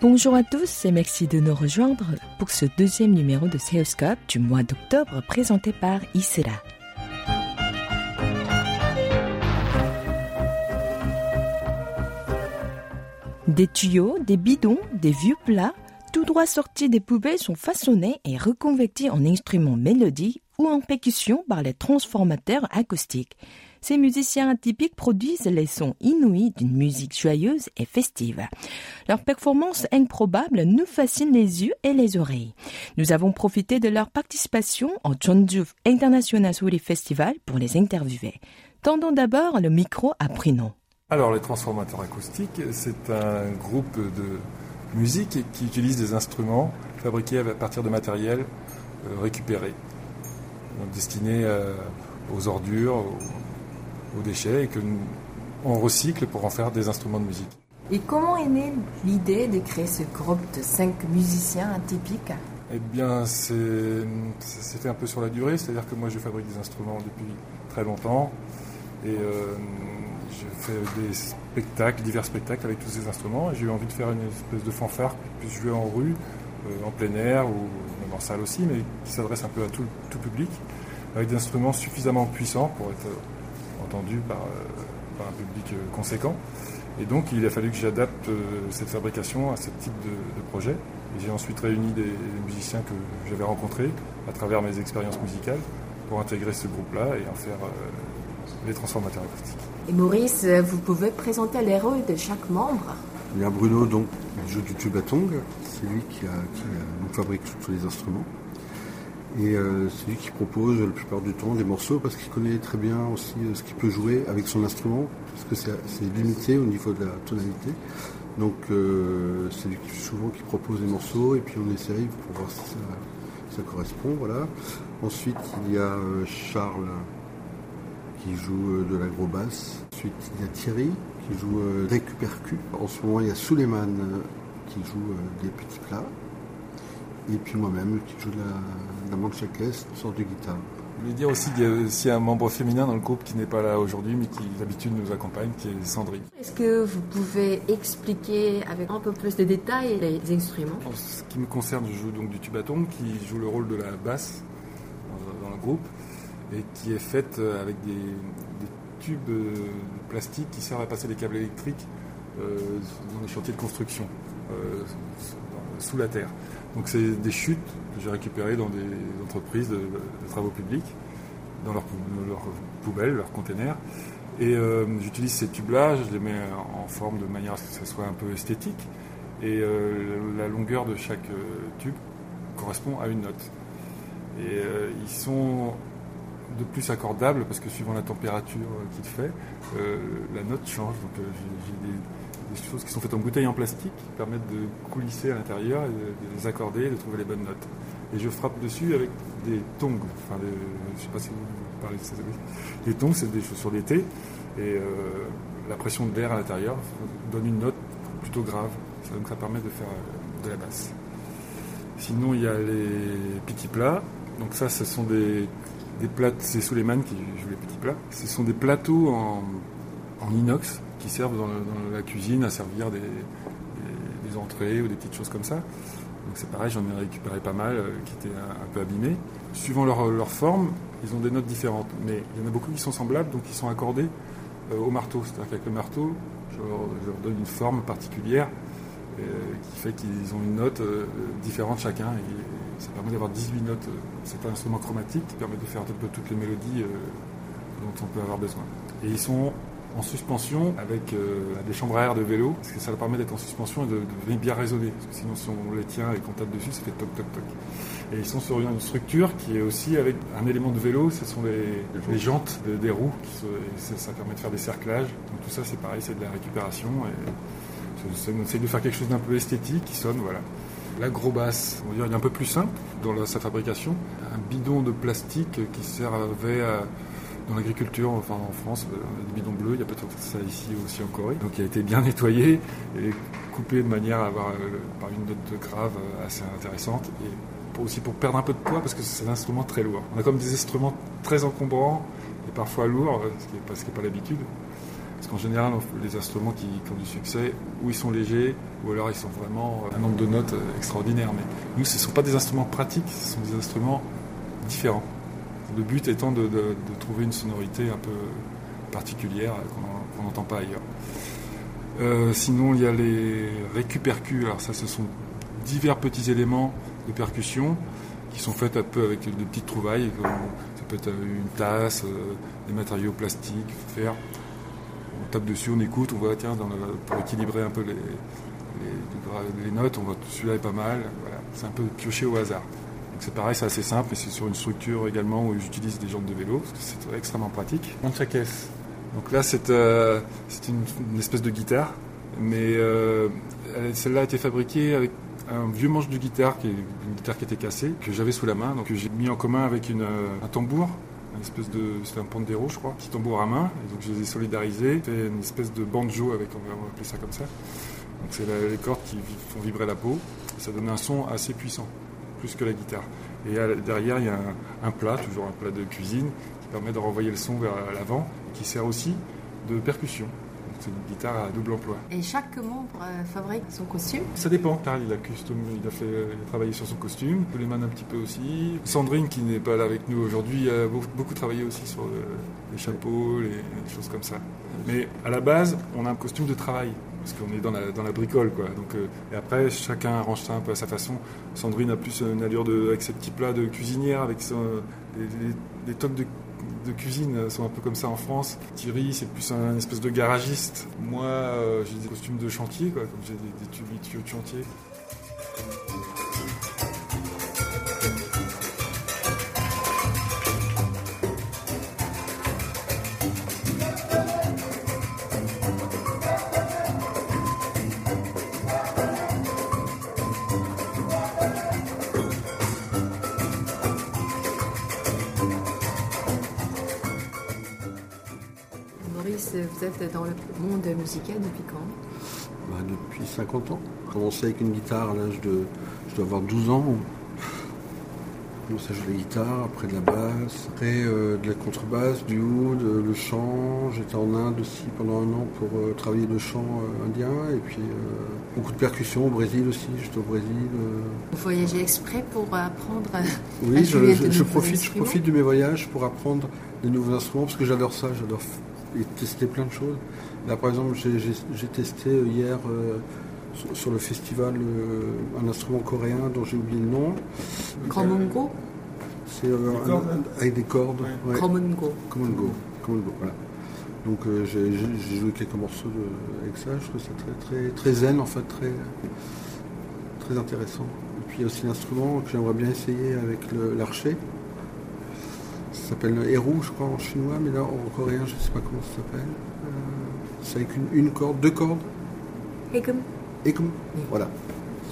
Bonjour à tous et merci de nous rejoindre pour ce deuxième numéro de Seoulscope du mois d'octobre présenté par Isra. Des tuyaux, des bidons, des vieux plats, tout droit sortis des poubelles sont façonnés et reconvertis en instruments mélodiques ou en percussion par les transformateurs acoustiques. Ces musiciens atypiques produisent les sons inouïs d'une musique joyeuse et festive. Leur performance improbable nous fascine les yeux et les oreilles. Nous avons profité de leur participation au Jeonju International Souri Festival pour les interviewer. Tendons d'abord le micro à Prino. Alors, les transformateurs acoustiques, c'est un groupe de musique qui utilise des instruments fabriqués à partir de matériel euh, récupéré, destinés euh, aux ordures, aux, déchets, et que on recycle pour en faire des instruments de musique. Et comment est née l'idée de créer ce groupe de cinq musiciens atypiques? Eh bien, c'est fait un peu sur la durée, c'est-à-dire que moi je fabrique des instruments depuis très longtemps, et euh, j'ai fait des spectacles, divers spectacles avec tous ces instruments. Et j'ai eu envie de faire une espèce de fanfare qui puisse jouer en rue, euh, en plein air ou même en salle aussi, mais qui s'adresse un peu à tout, tout, public, avec des instruments suffisamment puissants pour être euh, entendus par, euh, par un public conséquent. Et donc il a fallu que j'adapte cette fabrication à ce type de, de projet. Et j'ai ensuite réuni des, musiciens que j'avais rencontrés à travers mes expériences musicales pour intégrer ce groupe-là et en faire les transformateurs acoustiques. Et Maurice, vous pouvez présenter les rôles de chaque membre? Il y a Bruno, donc, il joue du tubatong. C'est lui qui, a, fabrique tous les instruments. Et euh, c'est lui qui propose la plupart du temps des morceaux parce qu'il connaît très bien aussi euh, ce qu'il peut jouer avec son instrument, parce que c'est limité au niveau de la tonalité. Donc euh, c'est lui qui, souvent qui propose des morceaux et puis on essaye pour voir si ça, correspond. Ensuite il y a Charles qui joue de l'agro-basse. Ensuite, il y a Thierry qui joue euh. En ce moment, il y a Suleiman qui joue des petits plats. Et puis moi-même qui joue de la, la manchakès, une sorte de guitare. Je voulais dire aussi qu'il y a aussi un membre féminin dans le groupe qui n'est pas là aujourd'hui, mais qui d'habitude nous accompagne, qui est Sandrine. Est-ce que vous pouvez expliquer avec un peu plus de détails les instruments? En ce qui me concerne, je joue donc du tubaton, qui joue le rôle de la basse dans le groupe et qui est faite euh, avec des, tubes euh, plastiques qui servent à passer des câbles électriques euh, dans les chantiers de construction sous la terre. Donc c'est des chutes que j'ai récupérées dans des entreprises de, travaux publics, dans leurs poubelles, leurs containers. Et j'utilise ces tubes-là, je les mets en forme de manière à ce que ça soit un peu esthétique. Et la longueur de chaque tube correspond à une note. Et ils sont de plus accordable parce que suivant la température euh, qu'il fait, euh, la note change. Donc euh, j'ai des, choses qui sont faites en bouteilles en plastique qui permettent de coulisser à l'intérieur de, les accorder de trouver les bonnes notes. Et je frappe dessus avec des tongs. Enfin, je ne sais pas si vous parlez de ça. Les tongs, c'est des chaussures d'été et la pression de l'air à l'intérieur donne une note plutôt grave. Donc ça permet de faire de la basse. Sinon, il y a les petits plats. Donc ça, ce sont des des plats, c'est Suleiman qui joue les petits plats. Ce sont des plateaux en, inox qui servent dans, la cuisine à servir des, entrées ou des petites choses comme ça. Donc c'est pareil, j'en ai récupéré pas mal euh, qui étaient un, peu abîmés. Suivant leur, forme, ils ont des notes différentes. Mais il y en a beaucoup qui sont semblables, donc ils sont accordés euh, au marteau. C'est-à-dire qu'avec le marteau, je leur, donne une forme particulière euh, qui fait qu'ils ont une note différente chacun. Ça permet d'avoir 18 notes. C'est un instrument chromatique qui permet de faire un peu toutes les mélodies dont on peut avoir besoin. Et ils sont en suspension avec euh, des chambres à air de vélo, parce que ça leur permet d'être en suspension et de, bien résonner. Parce que sinon, si on les tient et qu'on tape dessus, ça fait toc toc toc. Et ils sont sur une structure qui est aussi avec un élément de vélo, ce sont les, jantes des roues, qui ça, permet de faire des cerclages. Donc tout ça, c'est pareil, c'est de la récupération. Et on essaye de faire quelque chose d'un peu esthétique qui sonne, voilà. La gros basse, on va dire, il est un peu plus simple dans sa fabrication. Un bidon de plastique qui servait dans l'agriculture, enfin en France, euh, des bidons bleus, il y a peut-être ça ici aussi en Corée. Donc il a été bien nettoyé et coupé de manière à avoir euh, par une note grave euh, assez intéressante et aussi pour perdre un peu de poids parce que c'est un instrument très lourd. On a comme des instruments très encombrants et parfois lourd, ce qui n'est pas, pas l'habitude. Parce qu'en général, les instruments qui, ont du succès, ou ils sont légers, ou alors ils sont vraiment un nombre de notes extraordinaire. Mais nous, ce ne sont pas des instruments pratiques, ce sont des instruments différents. Le but étant de, trouver une sonorité un peu particulière qu'on n'entend pas ailleurs. Euh, sinon, il y a les récupercus. Alors ça, ce sont divers petits éléments de percussion qui sont faits un peu avec de petites trouvailles. ça peut être une tasse, euh, des matériaux plastiques, fer. On tape dessus, on écoute, on voit, tiens, pour équilibrer un peu les, les, notes, on voit celui-là est pas mal. C'est un peu pioché au hasard. C'est pareil, c'est assez simple, et c'est sur une structure également où j'utilise des jantes de vélo, parce que c'est extrêmement pratique. caisse. Donc là, c'est euh, une, espèce de guitare, mais euh, celle-là a été fabriquée avec un vieux manche de guitare, qui est une guitare qui était cassée, que j'avais sous la main, donc j'ai mis en commun avec une, un tambour, une espèce de, c'était un pandero, je crois, petit tambour à main, et donc je les ai solidarisés, fait une espèce de banjo avec, on va appeler ça comme ça. Donc c'est les cordes qui font vibrer la peau, ça donne un son assez puissant, plus que la guitare. Et derrière, il y a un, un plat, toujours un plat de cuisine, qui permet de renvoyer le son vers l'avant, qui sert aussi de percussion. C'est une guitare à double emploi. Et chaque membre euh, fabrique son costume? Ça dépend. Carl, il a, custom, il a, fait, travaillé sur son costume. Coleman un petit peu aussi. Sandrine, qui n'est pas là avec nous aujourd'hui, a beaucoup, travaillé aussi sur les chapeaux, les, choses comme ça. Mais à la base, on a un costume de travail parce qu'on est dans la, dans bricole. Quoi. Donc, euh, et après, chacun arrange ça un peu à sa façon. Sandrine a plus une allure de, avec ses petits plats de cuisinière, avec des toques de de cuisine sont un peu comme ça en France. Thierry, c'est plus un, espèce de garagiste. Moi, euh, j'ai des costumes de chantier, quoi, j'ai des, des tuyaux de chantier. Vous êtes dans le monde musical depuis quand? Bah, Depuis 50 ans. J'ai commencé avec une guitare à l'âge de. Je dois avoir 12 ans. J'ai commencé à jouer de la guitare, après de la basse, après euh, de la contrebasse, du oud, le chant. J'étais en Inde aussi pendant un an pour euh, travailler le chant euh, indien. Et puis beaucoup de percussions au Brésil aussi. J'étais au Brésil. Vous voyagez exprès pour apprendre oui, à jouer je, je, profite, je profite de mes voyages pour apprendre des nouveaux instruments parce que j'adore ça. J'adore et tester plein de choses. Là, par exemple, j'ai testé hier euh, sur, le festival euh, un instrument coréen dont j'ai oublié le nom. Komongo C'est euh, avec des cordes. Ouais. Komongo. Komongo. voilà. Donc j'ai joué quelques morceaux avec ça. Je trouve ça très, très, très zen, en fait, très, très intéressant. Et puis il y a aussi l'instrument que j'aimerais bien essayer avec l'archer. S'appelle le héros, je crois, en chinois, mais là, en coréen, je ne sais pas comment ça s'appelle. Euh, c'est avec une, corde, deux cordes. Ekum. Ekum, voilà.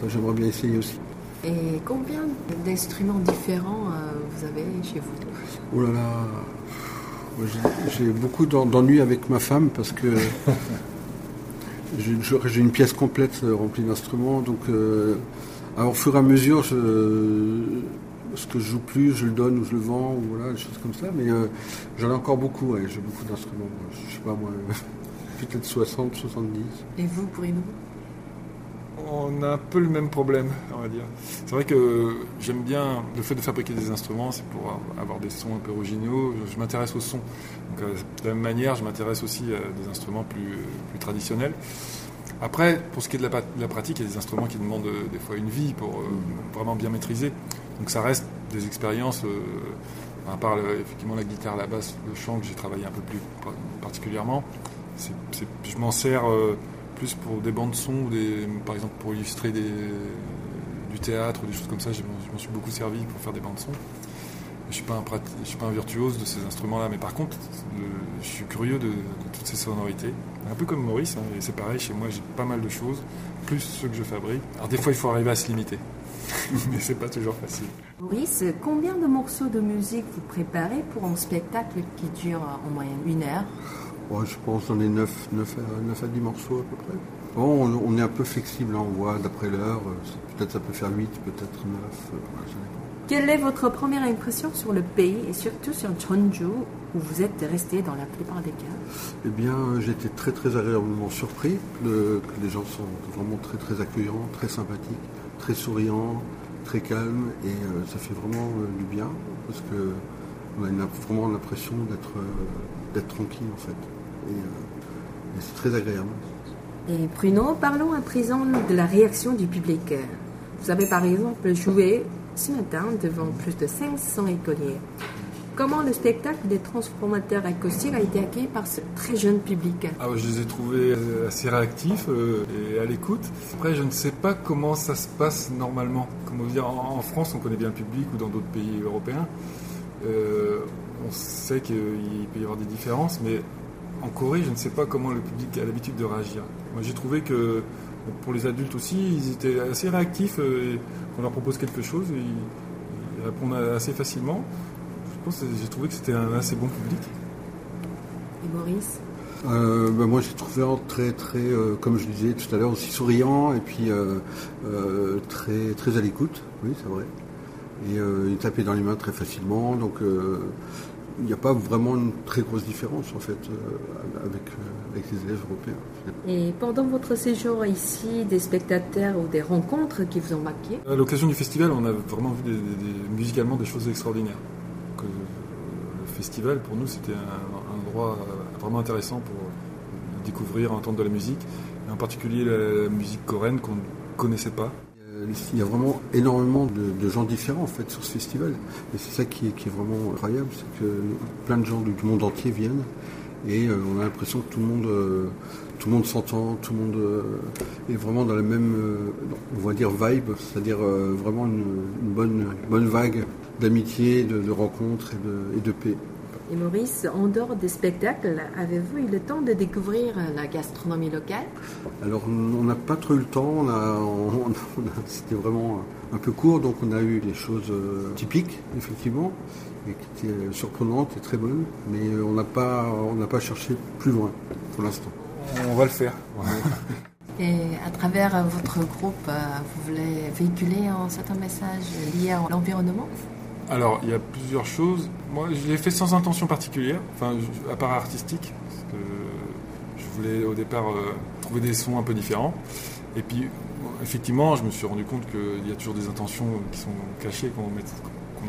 Ça, j'aimerais bien essayer aussi. Et combien d'instruments différents euh, vous avez chez vous? Oh là là J'ai beaucoup d'ennuis avec ma femme parce que j'ai une pièce complète euh, remplie d'instruments. Donc, au fur et à mesure, je, ce que je joue plus, je le donne ou je le vends, ou voilà, des choses comme ça. Mais euh, j'en ai encore beaucoup, j'ai beaucoup d'instruments. Je sais pas moi, peut-être 60, 70. Et vous, pour nous on a un peu le même problème, on va dire. C'est vrai que j'aime bien le fait de fabriquer des instruments, c'est pour avoir des sons un peu originaux. Je m'intéresse au son. Donc, euh, de la même manière, je m'intéresse aussi à des instruments plus, plus traditionnels. Après, pour ce qui est de la, pratique, il y a des instruments qui demandent euh, des fois une vie pour vraiment bien maîtriser. Donc ça reste des expériences, euh, à part effectivement la guitare, la basse, le chant que j'ai travaillé un peu plus particulièrement. je m'en sers euh, plus pour des bandes son, ou des, par exemple pour illustrer du théâtre ou des choses comme ça. Je m'en suis beaucoup servi pour faire des bandes son. Je suis, suis, pas un virtuose de ces instruments-là, mais par contre, je suis curieux de, toutes ces sonorités. Un peu comme Maurice, hein, et c'est pareil, chez moi j'ai pas mal de choses, plus ceux que je fabrique. Alors des fois il faut arriver à se limiter. mais c'est pas toujours facile. Maurice, combien de morceaux de musique vous préparez pour un spectacle qui dure en moyenne une heure? Je pense qu'on est 9, 9, à, 10 morceaux à peu près. Bon, on, est un peu flexible, hein, on voit d'après l'heure, peut-être ça peut faire 8, peut-être 9, Quelle est votre première impression sur le pays et surtout sur Jeonju où vous êtes resté dans la plupart des cas? Eh bien, j'étais très très agréablement surpris que les gens sont vraiment très très accueillants, très sympathiques, très souriants, très calmes et euh, ça fait vraiment euh, du bien parce que on a vraiment l'impression d'être euh, d'être tranquille en fait et, et c'est très agréable. Et Bruno, parlons à présent de la réaction du public. Vous avez par exemple joué ce matin devant plus de 500 écoliers. Comment le spectacle des transformateurs acoustiques a été accueilli par ce très jeune public? Ah, Je les ai trouvés assez réactifs euh, et à l'écoute. Après, je ne sais pas comment ça se passe normalement. Comment dire, en, France, on connaît bien le public ou dans d'autres pays européens. Euh, on sait qu'il peut y avoir des différences, mais en Corée, je ne sais pas comment le public a l'habitude de réagir. Moi, j'ai trouvé que pour les adultes aussi, ils étaient assez réactifs. Euh, qu'on leur propose quelque chose, ils, répondent assez facilement. Je pense j'ai trouvé que c'était un assez bon public. Et Maurice? Euh, bah, moi j'ai trouvé très très euh, comme je disais tout à l'heure aussi souriant et puis très très à l'écoute oui c'est vrai et il tapait dans les mains très facilement donc il n'y a pas vraiment une très grosse différence en fait euh, avec, euh, avec, les élèves européens. Et pendant votre séjour ici, des spectateurs ou des rencontres qui vous ont marqué? À l'occasion du festival, on a vraiment vu musicalement des choses extraordinaires. Euh, pour nous, c'était un, endroit vraiment intéressant pour découvrir, entendre de la musique, et en particulier la musique coréenne qu'on ne connaissait pas. Il y a vraiment énormément de, gens différents en fait sur ce festival. Et c'est ça qui est, vraiment incroyable, c'est que plein de gens du monde entier viennent et euh, on a l'impression que tout le monde, euh, tout le monde s'entend, tout le monde euh, est vraiment dans la même, on va dire vibe, c'est-à-dire vraiment une, bonne, bonne vague d'amitié, de, rencontres et de paix. Et Maurice, en dehors des spectacles, avez-vous eu le temps de découvrir la gastronomie locale? Alors, on n'a pas trop eu le temps. C'était vraiment un peu court, donc on a eu des choses euh, typiques, effectivement, et qui étaient surprenantes et très bonnes. Mais euh, on n'a pas, pas cherché plus loin pour l'instant. On va le faire. Et à travers votre groupe, euh, vous voulez véhiculer un certain message lié à l'environnement? Alors, il y a plusieurs choses. Moi, je l'ai fait sans intention particulière, enfin, à part artistique, parce que je voulais au départ euh, trouver des sons un peu différents. Et puis, effectivement, je me suis rendu compte qu'il y a toujours des intentions qui sont cachées,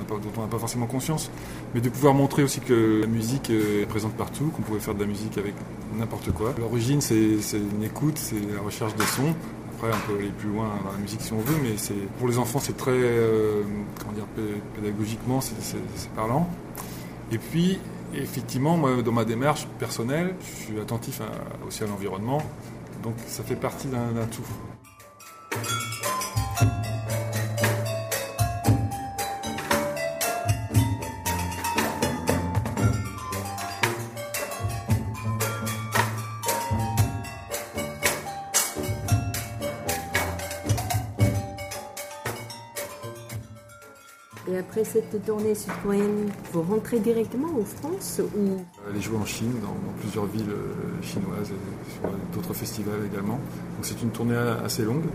dont on n'a pas forcément conscience. Mais de pouvoir montrer aussi que la musique est présente partout, qu'on pouvait faire de la musique avec n'importe quoi. L'origine, c'est une écoute, c'est la recherche des sons on peut aller plus loin dans la musique si on veut, mais pour les enfants, c'est très, euh, comment dire, pédagogiquement, c'est parlant. Et puis, effectivement, moi, dans ma démarche personnelle, je suis attentif aussi à l'environnement, donc ça fait partie d'un tout. Après cette tournée sud-coréenne, vous rentrez directement en France ou? Aller jouer en Chine, dans, plusieurs villes euh, chinoises et sur d'autres festivals également. Donc c'est une tournée assez longue.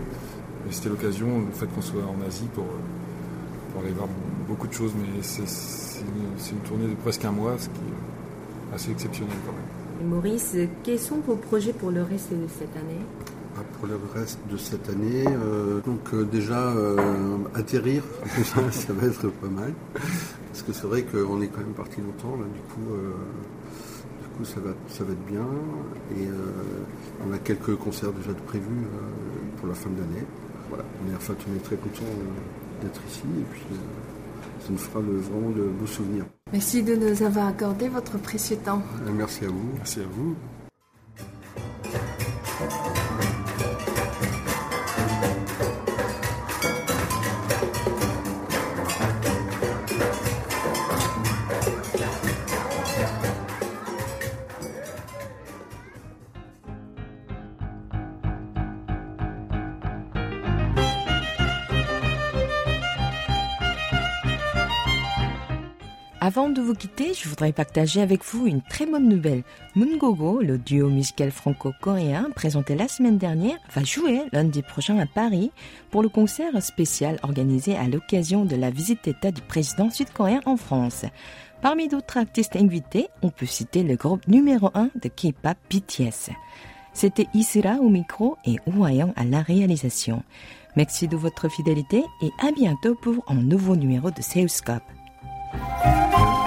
Et c'était l'occasion, le fait qu'on soit en Asie, pour, pour, aller voir beaucoup de choses. Mais c'est une, une, tournée de presque un mois, ce qui est assez exceptionnel quand même. Et Maurice, quels sont vos projets pour le reste de cette année? Pour le reste de cette année. Euh, donc euh, déjà euh, atterrir, ça va être pas mal. Parce que c'est vrai qu'on est quand même parti longtemps, là, du coup, du coup ça, va, ça va être bien. Et on a quelques concerts déjà prévus pour la fin de l'année. Voilà, est, enfin, on est très content d'être ici et puis ça nous fera vraiment de beaux souvenirs. Merci de nous avoir accordé votre précieux temps. Merci à vous. Merci à vous. Avant de vous quitter, je voudrais partager avec vous une très bonne nouvelle. Mungogo, le duo musical franco-coréen présenté la semaine dernière, va jouer lundi prochain à Paris pour le concert spécial organisé à l'occasion de la visite d'État du président sud-coréen en France. Parmi d'autres artistes invités, on peut citer le groupe numéro 1 de K-pop BTS. C'était Isra au micro et Ouayang à la réalisation. Merci de votre fidélité et à bientôt pour un nouveau numéro de Seuscope. Música